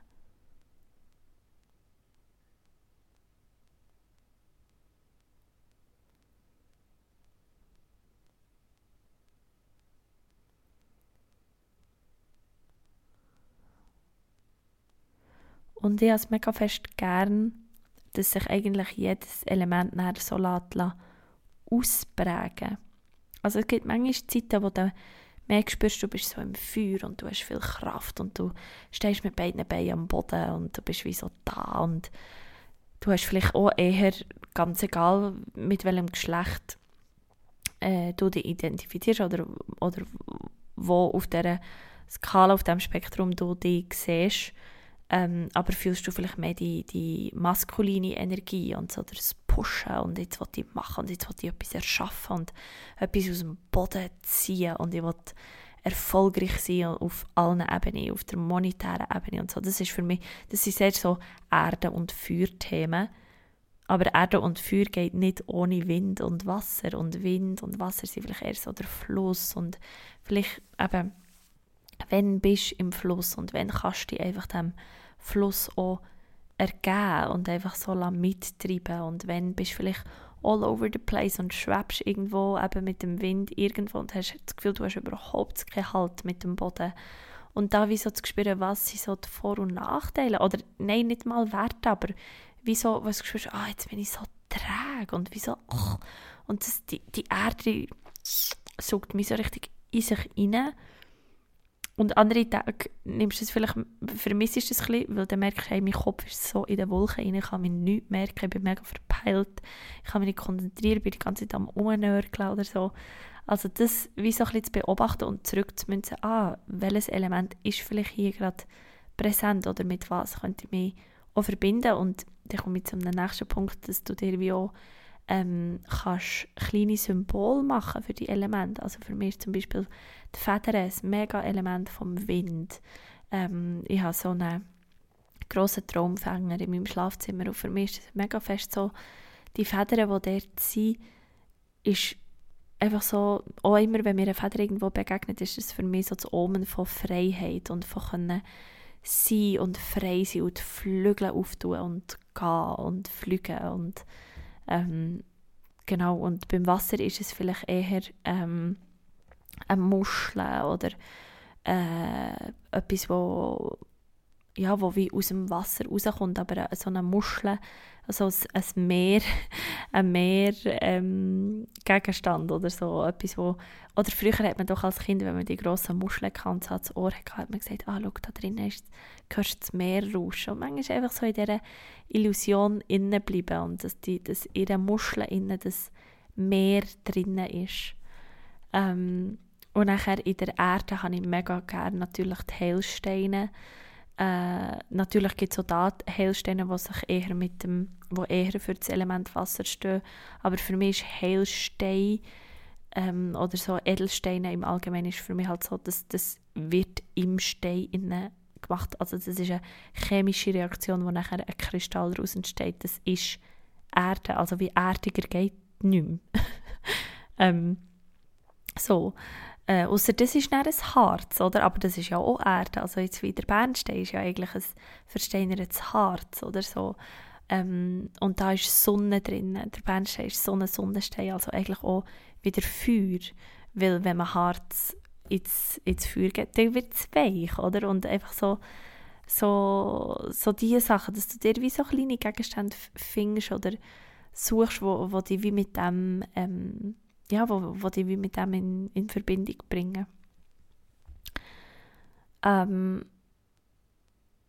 Speaker 1: Und ich habe es mega fest gern, dass sich eigentlich jedes Element nachher so lässt, ausprägen. Also es gibt manchmal Zeiten, wo du mehr spürst, du bist so im Feuer und du hast viel Kraft und du stehst mit beiden Beinen am Boden und du bist wie so da und du hast vielleicht auch eher, ganz egal mit welchem Geschlecht äh, du dich identifizierst oder, oder wo auf dieser Skala, auf dem Spektrum du dich siehst, ähm, aber fühlst du vielleicht mehr die, die maskuline Energie und so das Pushen und jetzt will ich machen und jetzt will ich etwas erschaffen und etwas aus dem Boden ziehen und ich will erfolgreich sein auf allen Ebenen, auf der monetären Ebene und so. Das ist für mich, das sind sehr so Erde- und Feuerthemen. Aber Erde und Feuer geht nicht ohne Wind und Wasser. Und Wind und Wasser sind vielleicht eher so der Fluss und vielleicht eben wenn bist du im Fluss und wenn kannst du dich einfach dem Fluss auch ergeben und einfach so mittreiben. Und wenn bist du vielleicht all over the place und schwebst irgendwo eben mit dem Wind irgendwo und hast das Gefühl, du hast überhaupt keinen Halt mit dem Boden. Und da wie so zu spüren, was sind so die Vor- und Nachteile? Oder nein, nicht mal Wert, aber wieso, was du spürst, ah, jetzt bin ich so träge und wieso, oh, und das, die, die Erde sucht mich so richtig in sich rein und andere Tage nimmst du es vielleicht, vermisst es ein bisschen, weil dann merkst du, hey, mein Kopf ist so in den Wolken rein, ich kann mich nichts merken, ich bin mega verpeilt, ich kann mich nicht konzentrieren, bin die ganze Zeit am Umnörgeln oder so. Also das wie so ein bisschen zu beobachten und zurückzumünzen, ah, welches Element ist vielleicht hier gerade präsent oder mit was könnte ich mich auch verbinden und dann komme ich zum nächsten Punkt, dass du dir wie auch ähm, kannst kleine Symbole machen für die Elemente. Also für mich ist zum Beispiel die Federn ein mega Element vom Wind. Ähm, ich habe so einen grossen Traumfänger in meinem Schlafzimmer und für mich ist es mega fest so, die Federn, die dort sind, ist einfach so, auch immer, wenn mir eine Feder irgendwo begegnet, ist es für mich so das Omen von Freiheit und von können sein und frei sein und die Flügel auftun und gehen und fliegen und ähm, genau, und beim Wasser ist es vielleicht eher ähm, eine Muschel oder äh, etwas, wo, ja, wo wie aus dem Wasser rauskommt, aber so eine Muschel, also ein Meer, <laughs> ein Meer ähm, oder so etwas, wo, oder früher hat man doch als Kind, wenn man die grossen Muscheln kannte, ans Ohr hatte, hat man gesagt, ah, schau, da drin ist, du das Meer rauschen. Und manchmal einfach so in dieser Illusion innen bleiben und dass, die, dass in der Muschel innen das Meer drinnen ist. Ähm, und nachher in der Erde habe ich mega gerne natürlich die Heilsteine. Äh, natürlich gibt es auch da Heilsteine, die sich eher mit dem, wo eher für das Element Wasser stehen. Aber für mich ist Heilstein ähm, oder so Edelsteine im Allgemeinen ist für mich halt so, dass das wird im Stein gemacht. Also das ist eine chemische Reaktion, wo nachher ein Kristall daraus entsteht. Das ist Erde, also wie erdiger geht nicht mehr. <laughs> Ähm, so. Äh, Außer das ist nicht ein Harz, oder? Aber das ist ja auch Erde. Also jetzt wie der Bernstein ist ja eigentlich ein versteinertes Harz oder so. Ähm, und da ist Sonne drin. Der Bernstein ist so ein Sonnenstein, also eigentlich auch wieder Feuer. Weil wenn man Harz ins, ins Feuer geht, dann wird es weich, oder? Und einfach so, so, so diese Sachen, dass du dir wie so kleine Gegenstände findest oder suchst, wo, wo die wie mit dem, ähm, ja, wo, wo die wie mit dem in, in Verbindung bringen. Ähm,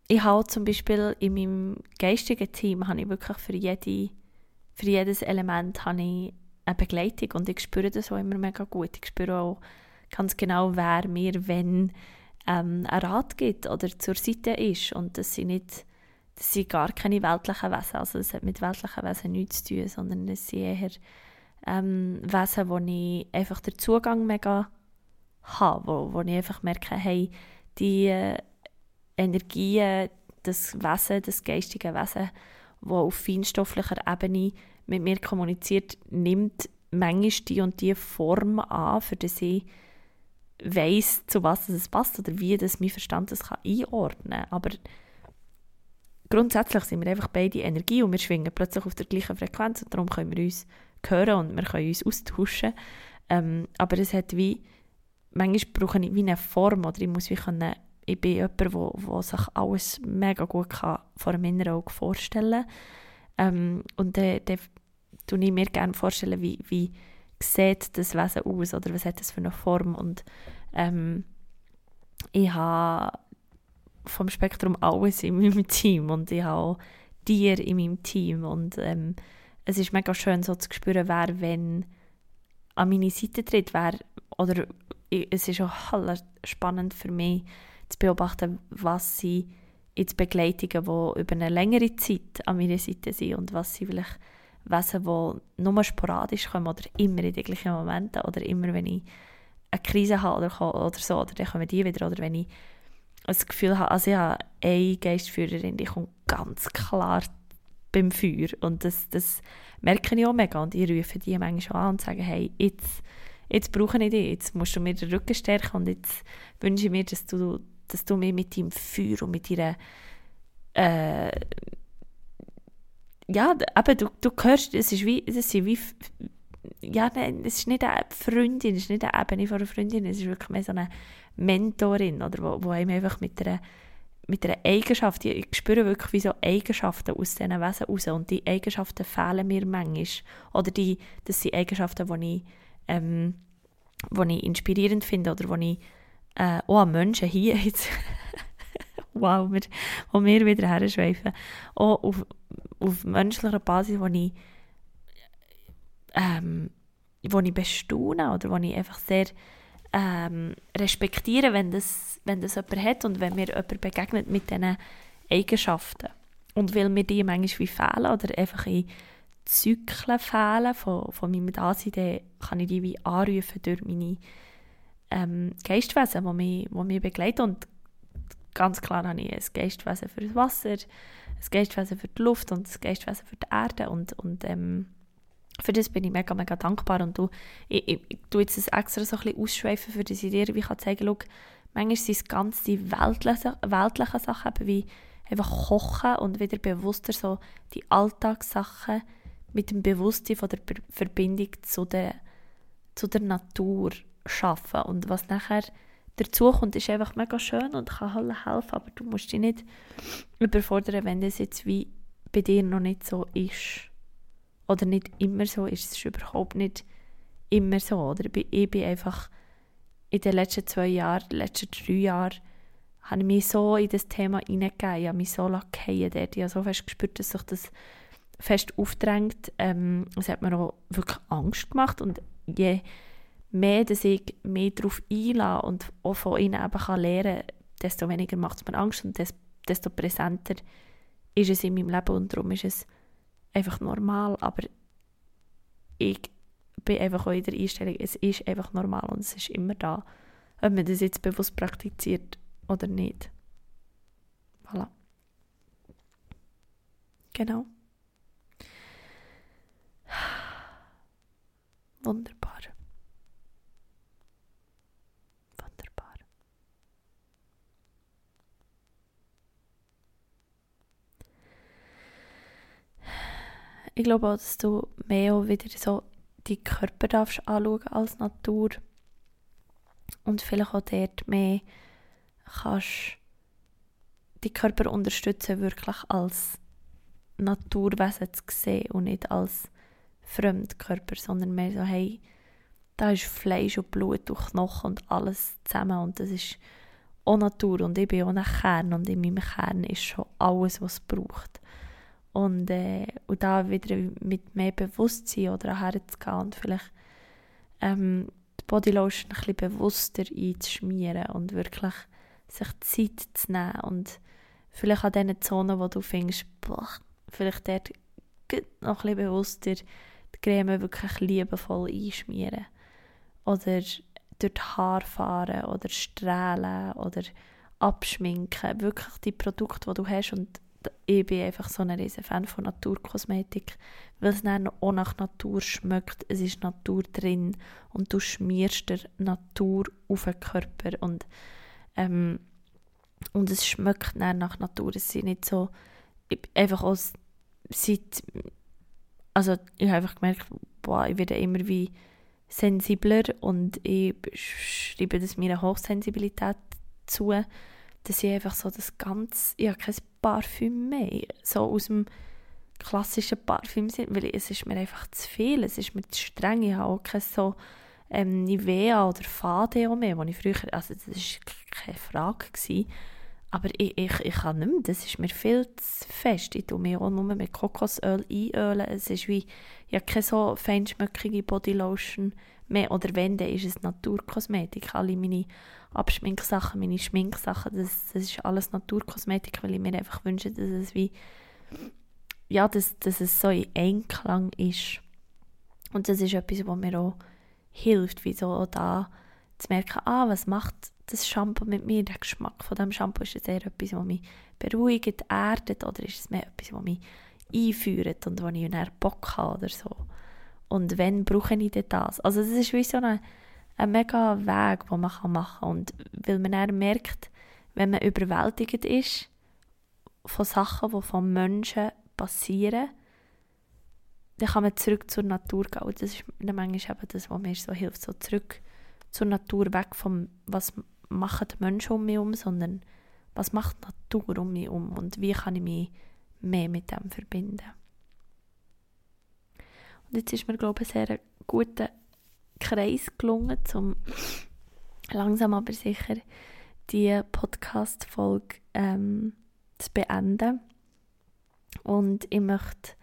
Speaker 1: ich habe zum Beispiel in meinem geistigen Team habe ich wirklich für, jede, für jedes Element habe ich eine Begleitung und ich spüre das auch immer mega gut. Ich spüre auch ganz genau, wer mir wenn ähm, einen Rat gibt oder zur Seite ist und das sind nicht das sind gar keine weltlichen Wesen, also es hat mit weltlichen Wesen nichts zu tun, sondern es sind eher ähm, Wesen, wo ich einfach den Zugang mega habe, wo, wo ich einfach merke, hey, die äh, Energien, das Wesen, das geistige Wesen, wo auf feinstofflicher Ebene mit mir kommuniziert, nimmt manchmal die und die Form an, für die ich weiß, zu was es passt oder wie das mein Verstand das kann einordnen kann. Aber grundsätzlich sind wir einfach beide Energie und wir schwingen plötzlich auf der gleichen Frequenz und darum können wir uns hören und wir können uns austauschen. Ähm, aber es hat wie, manchmal brauche ich wie eine Form oder ich muss wie können, ich bin jemand, wo, wo sich alles mega gut kann vor einem inneren Auge vorstellen. Ähm, und dann, dann tue ich mir gerne vorstellen, wie, wie sieht das Wesen aus oder was hat das für eine Form und ähm, ich habe vom Spektrum alles in meinem Team und ich habe auch Tiere in meinem Team und ähm, es ist mega schön so zu spüren, wer wenn an meine Seite tritt, wer oder es ist auch spannend für mich zu beobachten, was sie jetzt Begleitungen, die über eine längere Zeit an meiner Seite sind und was sie vielleicht Wesen, die nur sporadisch kommen oder immer in den gleichen Momenten oder immer, wenn ich eine Krise habe oder, oder so, oder dann kommen die wieder. Oder wenn ich das Gefühl habe, also ich habe eine Geistführerin, die kommt ganz klar beim Feuer. Und das, das merke ich auch mega. Und ich rufe die manchmal an und sage, hey, jetzt, jetzt brauche ich dich, jetzt musst du mir den Rücken stärken und jetzt wünsche ich mir, dass du, dass du mir mit deinem Feuer und mit deiner äh, ja, eben, du, du hörst, es ist wie, es ist wie, ja, nein, es ist nicht eine Freundin, es ist nicht eine Ebene von einer Freundin, es ist wirklich mehr so eine Mentorin, oder, wo, wo einem einfach mit einer, mit einer Eigenschaft, ich spüre wirklich wie so Eigenschaften aus diesen Wesen raus und die Eigenschaften fehlen mir manchmal, oder die, das sind Eigenschaften, die ich, ähm, die ich inspirierend finde, oder die ich äh, auch an Menschen hier jetzt <laughs> wow, wir, wo wir wieder her schweifen, auch auf, auf menschlicher Basis, wo ich, ähm, wo ich bestaune oder wo ich einfach sehr ähm, respektiere, wenn das, wenn das jemand hat und wenn mir jemand begegnet mit diesen Eigenschaften. Und weil mir die manchmal wie fehlen oder einfach in Zyklen fehlen von, von meinem Dasein, kann ich die wie anrufen durch meine ähm, Geistwesen, die mich, die mich begleiten. Und ganz klar habe ich ein Geistwesen für das Wasser, ein Geistwesen für die Luft und ein Geistwesen für die Erde und, und ähm, für das bin ich mega, mega dankbar und du, ich, ich, ich tue jetzt das extra so ein bisschen ausschweifen, für das ich dir wie kann zeigen kann, manchmal sind es ganz die weltlichen, weltlichen Sachen, wie einfach kochen und wieder bewusster so die Alltagssachen mit dem Bewusstsein von der Verbindung zu der, zu der Natur schaffen und was nachher dazu kommt, ist einfach mega schön und kann allen helfen, aber du musst dich nicht überfordern, wenn das jetzt wie bei dir noch nicht so ist. Oder nicht immer so ist. Es ist überhaupt nicht immer so. Oder ich bin einfach in den letzten zwei Jahren, den letzten drei Jahren, habe ich mich so in das Thema hineingegeben, ich habe mich so fallen dort. Ich habe so fest gespürt, dass sich das fest aufdrängt. Ähm, es hat mir auch wirklich Angst gemacht und je mehr, dass ich mich darauf einlasse und auch von ihnen eben kann lernen kann, desto weniger macht es mir Angst und desto präsenter ist es in meinem Leben und darum ist es einfach normal, aber ich bin einfach auch in der Einstellung, es ist einfach normal und es ist immer da, ob man das jetzt bewusst praktiziert oder nicht. Voilà. Genau. <sighs> Wunderbar. Ich glaube auch, dass du mehr auch wieder so die Körper darfst anschauen als Natur und vielleicht auch dort mehr kannst die Körper unterstützen, wirklich als Naturwesen zu sehen und nicht als Fremdkörper, sondern mehr so, hey, da ist Fleisch und Blut und Knochen und alles zusammen und das ist auch Natur und ich bin auch ein Kern und in meinem Kern ist schon alles, was es braucht. Und, äh, und da wieder mit mehr Bewusstsein oder herzugehen und vielleicht ähm, die Bodylotion ein bisschen bewusster einzuschmieren und wirklich sich Zeit zu nehmen und vielleicht an diesen Zonen, wo du findest, boah, vielleicht dort noch ein bisschen bewusster die Creme wirklich liebevoll einschmieren. Oder durch die Haare fahren oder strahlen oder abschminken. Wirklich die Produkte, die du hast und ich bin einfach so ein riesen Fan von Naturkosmetik, weil es dann auch nach Natur schmeckt. Es ist Natur drin und du schmierst der Natur auf den Körper und ähm, und es schmeckt dann nach Natur. Es sind nicht so einfach aus seit also ich habe einfach gemerkt, boah, ich werde immer wie sensibler und ich schreibe das meiner Hochsensibilität zu, dass ich einfach so das ganze, ich habe kein Parfüm mehr, so aus dem klassischen Parfüm sind, weil es ist mir einfach zu viel, es ist mir zu streng, ich habe auch kein so ähm, Nivea oder Fadeo mehr, wo ich früher, also das war keine Frage, gewesen, aber ich, ich, ich kann nicht mehr, das ist mir viel zu fest. Ich tue mich auch nur mit Kokosöl einölen. Es ist wie, ich habe keine so feinschmöckige Bodylotion mehr. Oder dann ist es Naturkosmetik. Alle meine Abschminksachen, meine Schminksachen, das, das ist alles Naturkosmetik, weil ich mir einfach wünsche, dass es wie, ja, dass, dass es so in Einklang ist. Und das ist etwas, was mir auch hilft, wie so da zu merken, ah, was macht das Shampoo mit mir, der Geschmack von dem Shampoo, ist es eher etwas, was mich beruhigt, erdet oder ist es mehr etwas, was mich einführt und wo ich dann Bock habe oder so. Und wenn brauche ich denn das? Also das ist wie so ein, ein mega Weg, den man machen kann. Und weil man dann merkt, wenn man überwältigt ist von Sachen, die von Menschen passieren, dann kann man zurück zur Natur gehen. Und das ist manchmal eben das, was mir so hilft, so zurück zur Natur, weg vom, was machen die Menschen um mich herum, sondern was macht die Natur um mich herum und wie kann ich mich mehr mit dem verbinden. Jetzt ist mir, glaube ich, ein sehr guter Kreis gelungen, um langsam aber sicher die Podcast-Folge ähm, zu beenden. Und ich möchte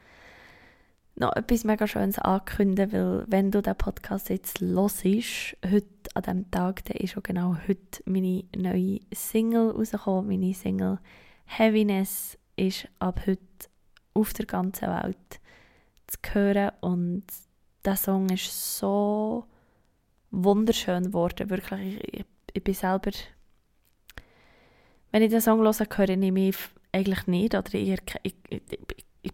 Speaker 1: noch etwas mega Schönes ankündigen, weil wenn du den Podcast jetzt hörst, heute an diesem Tag, dann ist auch genau heute meine neue Single rausgekommen. Meine Single Heaviness ist ab heute auf der ganzen Welt zu hören und der Song ist so wunderschön geworden, wirklich. Ich, ich bin selber... Wenn ich den Song höre, höre ich mich eigentlich nicht, oder ich, ich, ich,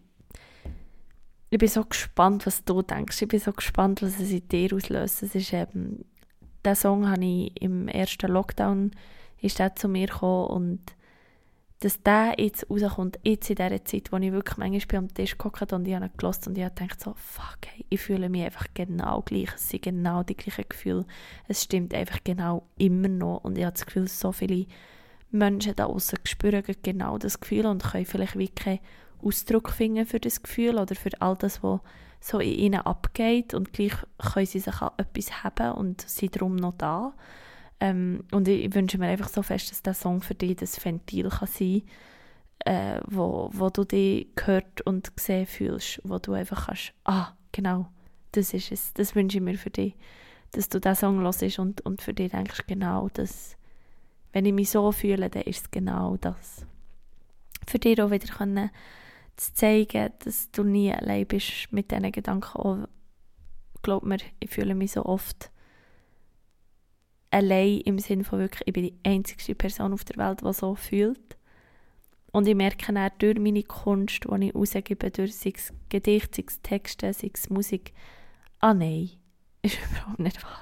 Speaker 1: ich bin so gespannt, was du denkst. Ich bin so gespannt, was es in dir auslöst. Es ist eben, den Song habe ich im ersten Lockdown ist zu mir gekommen und dass der jetzt rauskommt, jetzt in dieser Zeit, wo ich wirklich manchmal am Tisch geguckt und ich habe gehört und ich habe gedacht so, fuck, hey, ich fühle mich einfach genau gleich, es sind genau die gleichen Gefühle, es stimmt einfach genau immer noch. Und ich habe das Gefühl, so viele Menschen da außen spüren genau das Gefühl und können vielleicht wirklich Ausdruck finden für das Gefühl oder für all das, was so in ihnen abgeht. Und gleich können sie sich an etwas haben und sind darum noch da. Ähm, und ich wünsche mir einfach so fest, dass der Song für dich das Ventil kann sein kann, äh, wo, wo du dich gehört und gesehen fühlst, wo du einfach kannst, ah, genau, das ist es, das wünsche ich mir für dich, dass du diesen Song hörst und, und für dich denkst, genau das, wenn ich mich so fühle, dann ist es genau das. Für dich auch wieder können zu zeigen, dass du nie allein bist mit diesen Gedanken. Auch, glaub mir, ich fühle mich so oft allein im Sinne von wirklich, ich bin die einzige Person auf der Welt, die so fühlt. Und ich merke dann durch meine Kunst, die ich rausgebe, durch sei es Gedicht, sei es Texte, sei es Musik, ah nein, <laughs> ist überhaupt nicht wahr.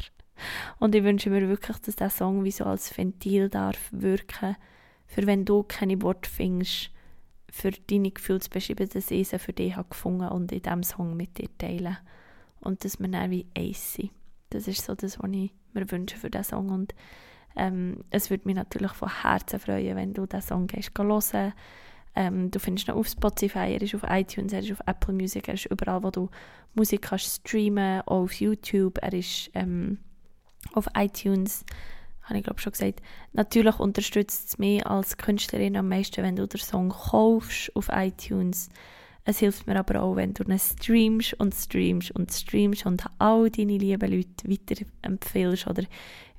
Speaker 1: Und ich wünsche mir wirklich, dass dieser Song wie so als Ventil darf wirken, für wenn du keine Worte findest, für deine Gefühle zu beschreiben, dass ich sie für dich habe gefunden und in diesem Song mit dir teilen. Und dass wir dann wie eins sind. Das ist so das, was ich mir wünsche für diesen Song. Und ähm, es würde mich natürlich von Herzen freuen, wenn du diesen Song gehst hören ähm, du findest ihn auf Spotify, er ist auf iTunes, er ist auf Apple Music, er ist überall, wo du Musik kannst streamen, auch auf YouTube, er ist ähm, auf iTunes, habe ich glaube schon gesagt. Natürlich unterstützt es mich als Künstlerin am meisten, wenn du den Song kaufst auf iTunes. Es hilft mir aber auch, wenn du ihn streamst und streamst und streamst und all deine lieben Leute weiterempfehlst oder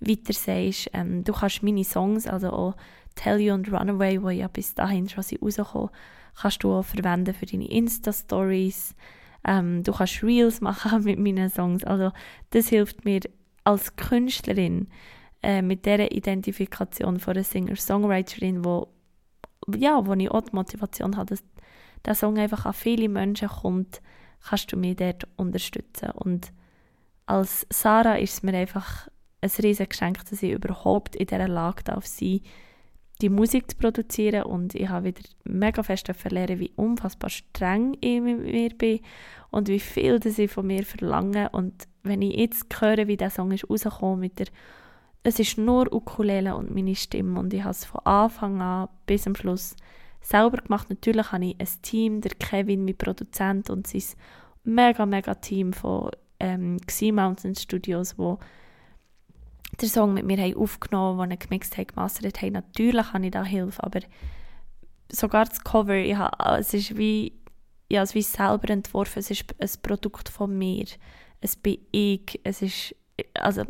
Speaker 1: weiter sagst. Ähm, du kannst meine Songs, also auch Tell You und Runaway, die ja bis dahin schon rausgekommen kannst du auch verwenden für deine Insta-Stories. Ähm, du kannst Reels machen <laughs> mit meinen Songs. Also das hilft mir als Künstlerin äh, mit dieser Identifikation von einer Singer-Songwriterin, wo, ja, wo ich auch die Motivation habe, dass der Song einfach an viele Menschen kommt, kannst du mich dort unterstützen. Und als Sarah ist es mir einfach ein riesiges Geschenk, dass ich überhaupt in dieser Lage darf sein die Musik zu produzieren. Und ich habe wieder mega fest lernen, wie unfassbar streng ich mit mir bin und wie viel das ich von mir verlange. Und wenn ich jetzt höre, wie der Song ist rausgekommen mit der es ist nur Ukulele und meine Stimme. Und ich habe es von Anfang an bis zum Schluss selber gemacht. Natürlich habe ich ein Team, der Kevin, mein Produzent und sein mega, mega Team von ähm, Xi Mountain Studios, wo den Song mit mir aufgenommen haben, den gemixt haben, gemastert haben. Natürlich habe ich da Hilfe, aber sogar das Cover, ich habe, es ist wie, ich habe es wie selber entworfen, es ist ein Produkt von mir. Es bin ich, es ist, also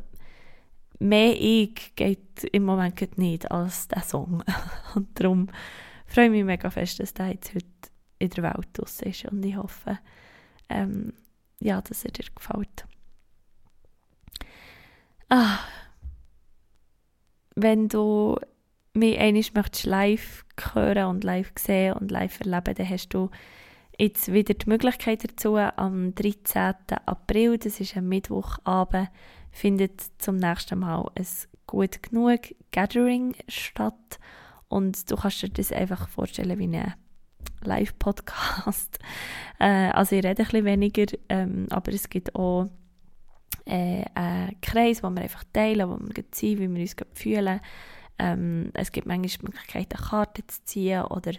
Speaker 1: mehr ich geht im Moment nicht als der Song. <laughs> Und darum freue ich mich mega fest, dass der jetzt heute in der Welt draussen ist und ich hoffe, ähm, ja, dass er dir gefällt. Ah, wenn du mich einmal möchtest live hören und live sehen und live erleben, dann hast du jetzt wieder die Möglichkeit dazu. Am 13. April, das ist ein Mittwochabend, findet zum nächsten Mal ein gut genug Gathering statt. Und du kannst dir das einfach vorstellen wie ein Live-Podcast. <laughs> Äh, also ich rede ein weniger, ähm, aber es gibt auch äh, einen Kreis, wo wir einfach teilen, wo wir sind, wie wir uns fühlen. Ähm, es gibt manchmal die Möglichkeit, eine Karte zu ziehen oder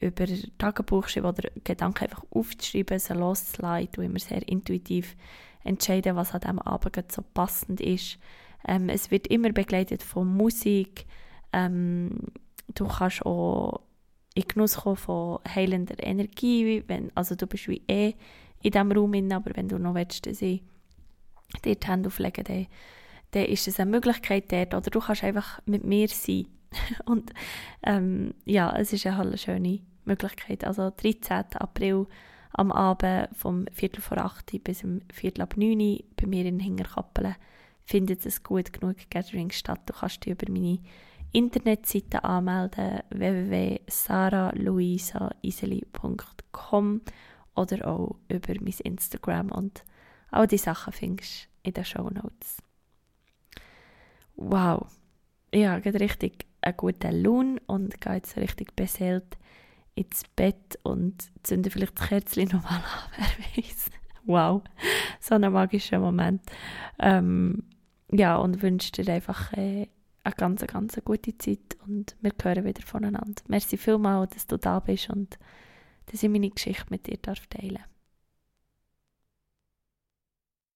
Speaker 1: über Tagebuch schreiben oder Gedanken einfach aufzuschreiben, sie loszuleiten und immer sehr intuitiv entscheiden, was an diesem Abend so passend ist. Ähm, es wird immer begleitet von Musik. Ähm, du kannst auch in Genuss kommen von heilender Energie, wenn, also du bist wie eh in diesem Raum, aber wenn du noch willst, dass ich dort Hände auflegen, dann, dann ist es eine Möglichkeit dort. Oder du kannst einfach mit mir sein. <laughs> Und ähm, ja, es ist eine, eine schöne Möglichkeit. Also 13. April am Abend vom Viertel vor 8 bis um Viertel ab 9 bei mir in Hingerkappelen findet es gut genug Gathering statt. Du kannst dich über meine Internetseite anmelden www.saraluisaiseli.com oder auch über mein Instagram und All die Sachen findest du in den Show Notes. Wow, ich habe richtig einen guten Lohn und gehe jetzt richtig beseelt ins Bett und zünde vielleicht das Kerzchen nochmal an, <laughs> wer weiß. Wow, so ein magischer Moment. Ähm, ja, und wünsche dir einfach äh, eine ganz, ganz gute Zeit und wir hören wieder voneinander. Merci vielmals, dass du da bist und dass ich meine Geschichte mit dir teilen darf.